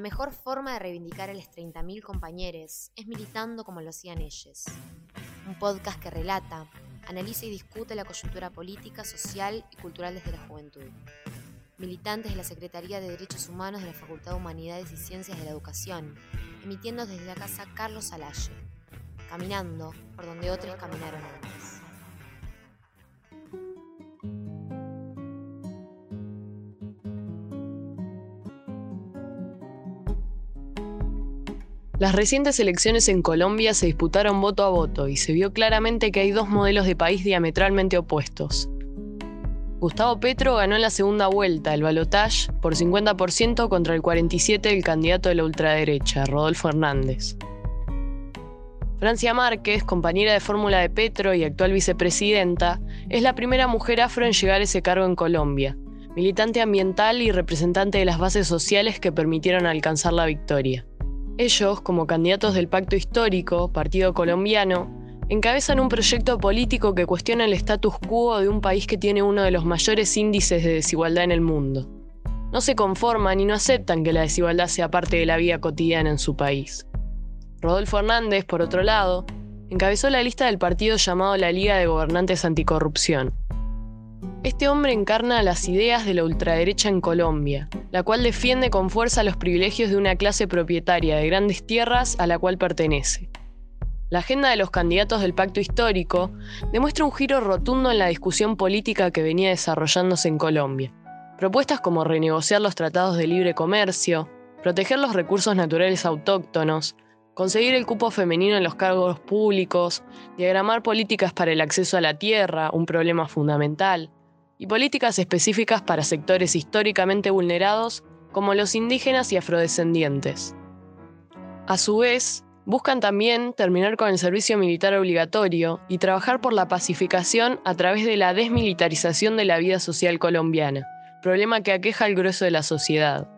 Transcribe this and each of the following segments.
La mejor forma de reivindicar a los 30.000 compañeros es militando como lo hacían ellos. Un podcast que relata, analiza y discute la coyuntura política, social y cultural desde la juventud. Militantes de la Secretaría de Derechos Humanos de la Facultad de Humanidades y Ciencias de la Educación, emitiendo desde la casa Carlos Alaye, caminando por donde otros caminaron. Las recientes elecciones en Colombia se disputaron voto a voto y se vio claramente que hay dos modelos de país diametralmente opuestos. Gustavo Petro ganó en la segunda vuelta el balotage por 50% contra el 47% del candidato de la ultraderecha, Rodolfo Hernández. Francia Márquez, compañera de fórmula de Petro y actual vicepresidenta, es la primera mujer afro en llegar a ese cargo en Colombia, militante ambiental y representante de las bases sociales que permitieron alcanzar la victoria. Ellos, como candidatos del Pacto Histórico, Partido Colombiano, encabezan un proyecto político que cuestiona el status quo de un país que tiene uno de los mayores índices de desigualdad en el mundo. No se conforman y no aceptan que la desigualdad sea parte de la vida cotidiana en su país. Rodolfo Hernández, por otro lado, encabezó la lista del partido llamado la Liga de Gobernantes Anticorrupción, este hombre encarna las ideas de la ultraderecha en Colombia, la cual defiende con fuerza los privilegios de una clase propietaria de grandes tierras a la cual pertenece. La agenda de los candidatos del pacto histórico demuestra un giro rotundo en la discusión política que venía desarrollándose en Colombia. Propuestas como renegociar los tratados de libre comercio, proteger los recursos naturales autóctonos, conseguir el cupo femenino en los cargos públicos, diagramar políticas para el acceso a la tierra, un problema fundamental, y políticas específicas para sectores históricamente vulnerados como los indígenas y afrodescendientes. A su vez, buscan también terminar con el servicio militar obligatorio y trabajar por la pacificación a través de la desmilitarización de la vida social colombiana, problema que aqueja al grueso de la sociedad.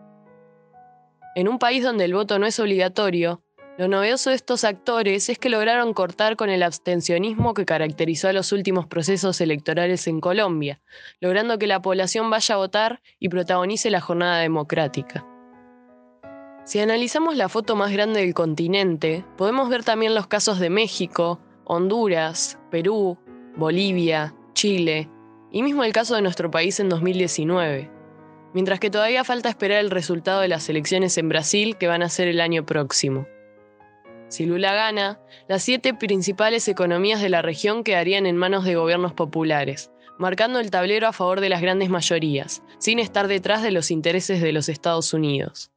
En un país donde el voto no es obligatorio, lo novedoso de estos actores es que lograron cortar con el abstencionismo que caracterizó a los últimos procesos electorales en Colombia, logrando que la población vaya a votar y protagonice la jornada democrática. Si analizamos la foto más grande del continente, podemos ver también los casos de México, Honduras, Perú, Bolivia, Chile y mismo el caso de nuestro país en 2019, mientras que todavía falta esperar el resultado de las elecciones en Brasil que van a ser el año próximo. Si Lula gana, las siete principales economías de la región quedarían en manos de gobiernos populares, marcando el tablero a favor de las grandes mayorías, sin estar detrás de los intereses de los Estados Unidos.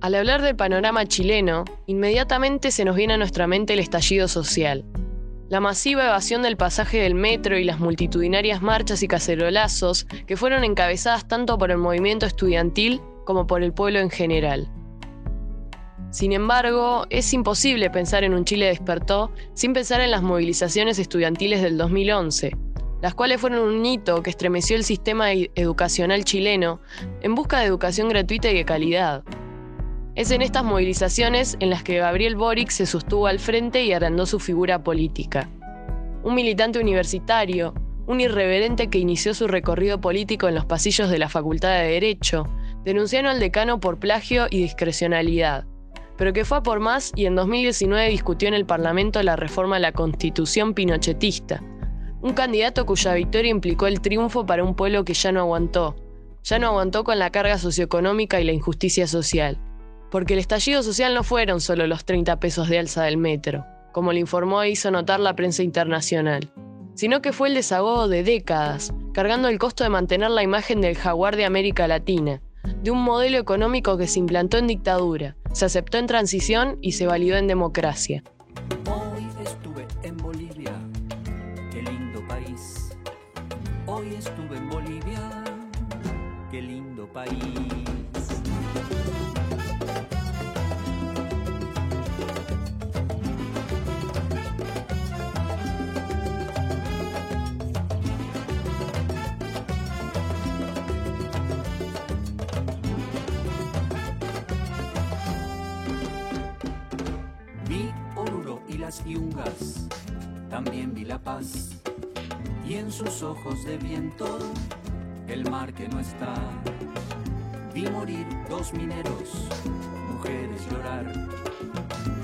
Al hablar del panorama chileno, inmediatamente se nos viene a nuestra mente el estallido social, la masiva evasión del pasaje del metro y las multitudinarias marchas y cacerolazos que fueron encabezadas tanto por el movimiento estudiantil como por el pueblo en general. Sin embargo, es imposible pensar en un Chile despertó sin pensar en las movilizaciones estudiantiles del 2011, las cuales fueron un hito que estremeció el sistema educacional chileno en busca de educación gratuita y de calidad. Es en estas movilizaciones en las que Gabriel Boric se sostuvo al frente y agrandó su figura política. Un militante universitario, un irreverente que inició su recorrido político en los pasillos de la Facultad de Derecho, denunciaron al decano por plagio y discrecionalidad, pero que fue a por más y en 2019 discutió en el Parlamento la reforma a la Constitución pinochetista, un candidato cuya victoria implicó el triunfo para un pueblo que ya no aguantó, ya no aguantó con la carga socioeconómica y la injusticia social porque el estallido social no fueron solo los 30 pesos de alza del metro, como le informó e hizo notar la prensa internacional, sino que fue el desahogo de décadas, cargando el costo de mantener la imagen del jaguar de América Latina, de un modelo económico que se implantó en dictadura, se aceptó en transición y se validó en democracia. Y las Yungas, también vi La Paz y en sus ojos de viento el mar que no está. Vi morir dos mineros, mujeres llorar,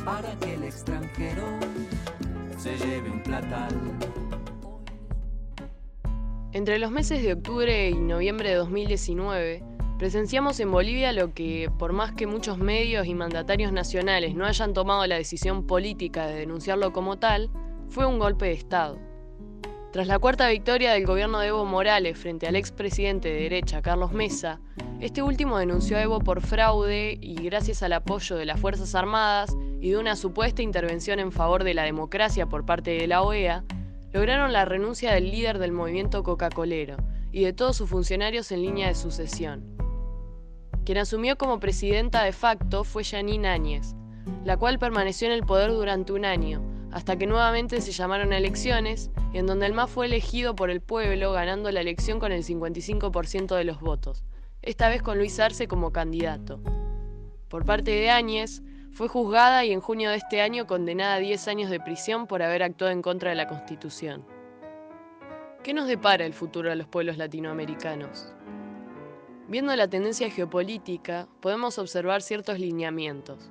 para que el extranjero se lleve un platal. Entre los meses de octubre y noviembre de 2019, presenciamos en Bolivia lo que, por más que muchos medios y mandatarios nacionales no hayan tomado la decisión política de denunciarlo como tal, fue un golpe de Estado. Tras la cuarta victoria del gobierno de Evo Morales frente al expresidente de derecha Carlos Mesa, este último denunció a Evo por fraude y gracias al apoyo de las Fuerzas Armadas y de una supuesta intervención en favor de la democracia por parte de la OEA, lograron la renuncia del líder del movimiento coca-colero y de todos sus funcionarios en línea de sucesión. Quien asumió como presidenta de facto fue Janine Áñez, la cual permaneció en el poder durante un año, hasta que nuevamente se llamaron elecciones, en donde el MAS fue elegido por el pueblo ganando la elección con el 55% de los votos, esta vez con Luis Arce como candidato. Por parte de Áñez, fue juzgada y en junio de este año condenada a 10 años de prisión por haber actuado en contra de la Constitución. ¿Qué nos depara el futuro a los pueblos latinoamericanos? Viendo la tendencia geopolítica, podemos observar ciertos lineamientos.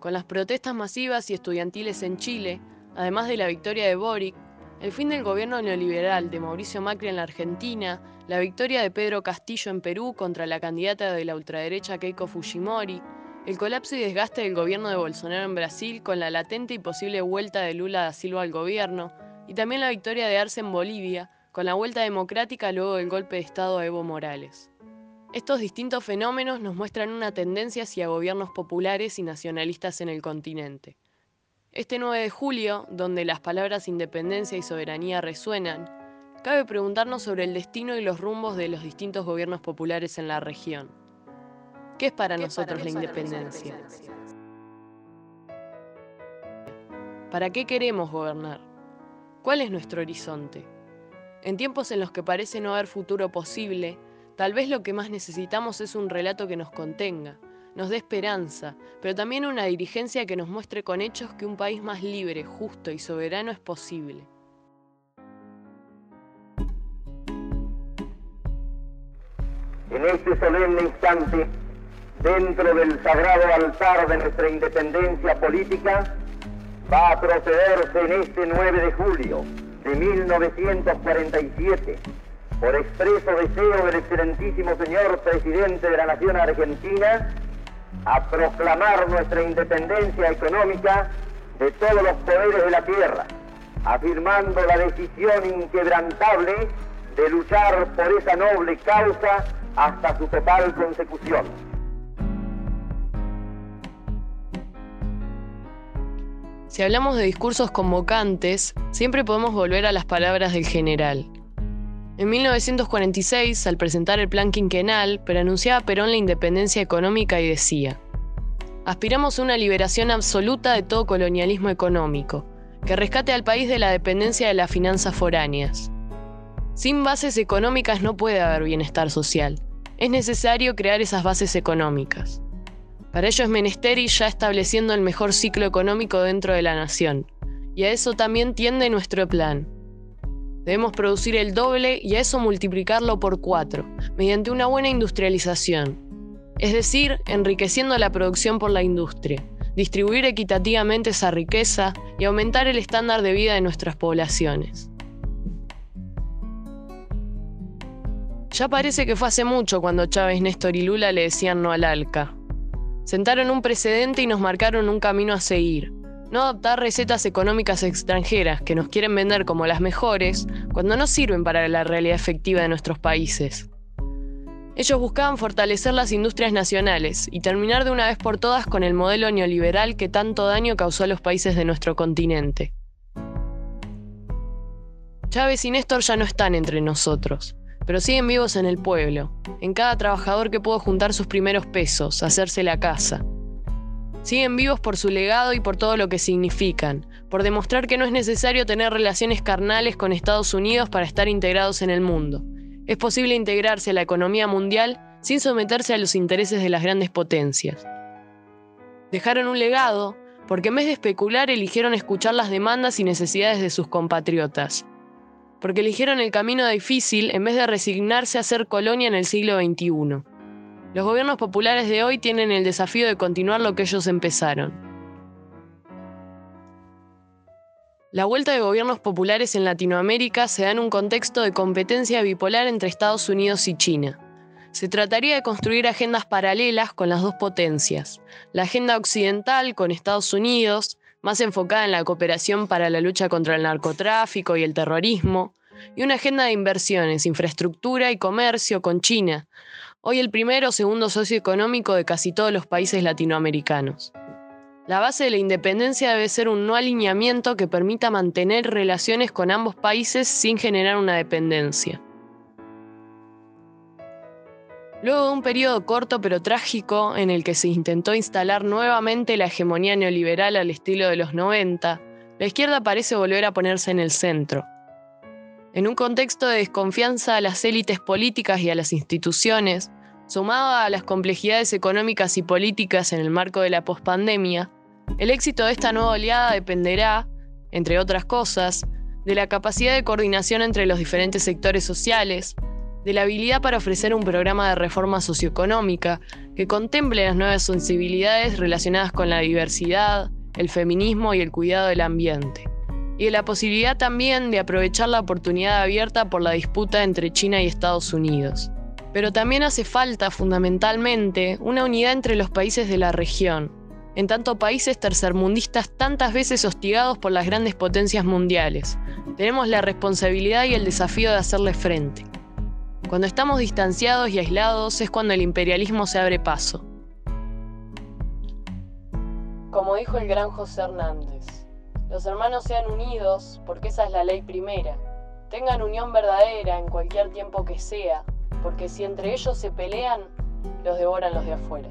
Con las protestas masivas y estudiantiles en Chile, Además de la victoria de Boric, el fin del gobierno neoliberal de Mauricio Macri en la Argentina, la victoria de Pedro Castillo en Perú contra la candidata de la ultraderecha Keiko Fujimori, el colapso y desgaste del gobierno de Bolsonaro en Brasil con la latente y posible vuelta de Lula da Silva al gobierno, y también la victoria de Arce en Bolivia, con la vuelta democrática luego del golpe de Estado a Evo Morales. Estos distintos fenómenos nos muestran una tendencia hacia gobiernos populares y nacionalistas en el continente. Este 9 de julio, donde las palabras independencia y soberanía resuenan, cabe preguntarnos sobre el destino y los rumbos de los distintos gobiernos populares en la región. ¿Qué es para nosotros la independencia? ¿Para qué queremos gobernar? ¿Cuál es nuestro horizonte? En tiempos en los que parece no haber futuro posible, tal vez lo que más necesitamos es un relato que nos contenga, nos dé esperanza, pero también una dirigencia que nos muestre con hechos que un país más libre, justo y soberano es posible. En este solemne instante, dentro del sagrado altar de nuestra independencia política, va a procederse en este 9 de julio de 1947, por expreso deseo del excelentísimo señor presidente de la Nación Argentina, a proclamar nuestra independencia económica de todos los poderes de la tierra, afirmando la decisión inquebrantable de luchar por esa noble causa hasta su total consecución. Si hablamos de discursos convocantes, siempre podemos volver a las palabras del general, en 1946, al presentar el plan quinquenal, anunciaba Perón la independencia económica y decía, aspiramos a una liberación absoluta de todo colonialismo económico, que rescate al país de la dependencia de las finanzas foráneas. Sin bases económicas no puede haber bienestar social. Es necesario crear esas bases económicas. Para ello es menester ir ya estableciendo el mejor ciclo económico dentro de la nación. Y a eso también tiende nuestro plan, Debemos producir el doble y a eso multiplicarlo por cuatro, mediante una buena industrialización. Es decir, enriqueciendo la producción por la industria, distribuir equitativamente esa riqueza y aumentar el estándar de vida de nuestras poblaciones. Ya parece que fue hace mucho cuando Chávez, Néstor y Lula le decían no al ALCA. Sentaron un precedente y nos marcaron un camino a seguir, no adoptar recetas económicas extranjeras que nos quieren vender como las mejores cuando no sirven para la realidad efectiva de nuestros países. Ellos buscaban fortalecer las industrias nacionales y terminar de una vez por todas con el modelo neoliberal que tanto daño causó a los países de nuestro continente. Chávez y Néstor ya no están entre nosotros, pero siguen vivos en el pueblo, en cada trabajador que pudo juntar sus primeros pesos, hacerse la casa, Siguen vivos por su legado y por todo lo que significan, por demostrar que no es necesario tener relaciones carnales con Estados Unidos para estar integrados en el mundo. Es posible integrarse a la economía mundial sin someterse a los intereses de las grandes potencias. Dejaron un legado porque en vez de especular eligieron escuchar las demandas y necesidades de sus compatriotas. porque eligieron el camino difícil en vez de resignarse a ser colonia en el siglo XXI. Los gobiernos populares de hoy tienen el desafío de continuar lo que ellos empezaron. La vuelta de gobiernos populares en Latinoamérica se da en un contexto de competencia bipolar entre Estados Unidos y China. Se trataría de construir agendas paralelas con las dos potencias. La agenda occidental con Estados Unidos, más enfocada en la cooperación para la lucha contra el narcotráfico y el terrorismo, y una agenda de inversiones, infraestructura y comercio con China, hoy el primero o segundo socio económico de casi todos los países latinoamericanos. La base de la independencia debe ser un no alineamiento que permita mantener relaciones con ambos países sin generar una dependencia. Luego de un periodo corto pero trágico en el que se intentó instalar nuevamente la hegemonía neoliberal al estilo de los 90, la izquierda parece volver a ponerse en el centro. En un contexto de desconfianza a las élites políticas y a las instituciones, sumado a las complejidades económicas y políticas en el marco de la pospandemia, el éxito de esta nueva oleada dependerá, entre otras cosas, de la capacidad de coordinación entre los diferentes sectores sociales, de la habilidad para ofrecer un programa de reforma socioeconómica que contemple las nuevas sensibilidades relacionadas con la diversidad, el feminismo y el cuidado del ambiente, y de la posibilidad también de aprovechar la oportunidad abierta por la disputa entre China y Estados Unidos. Pero también hace falta, fundamentalmente, una unidad entre los países de la región, en tanto países tercermundistas tantas veces hostigados por las grandes potencias mundiales. Tenemos la responsabilidad y el desafío de hacerle frente. Cuando estamos distanciados y aislados es cuando el imperialismo se abre paso. Como dijo el gran José Hernández, los hermanos sean unidos porque esa es la ley primera. Tengan unión verdadera en cualquier tiempo que sea, porque si entre ellos se pelean, los devoran los de afuera.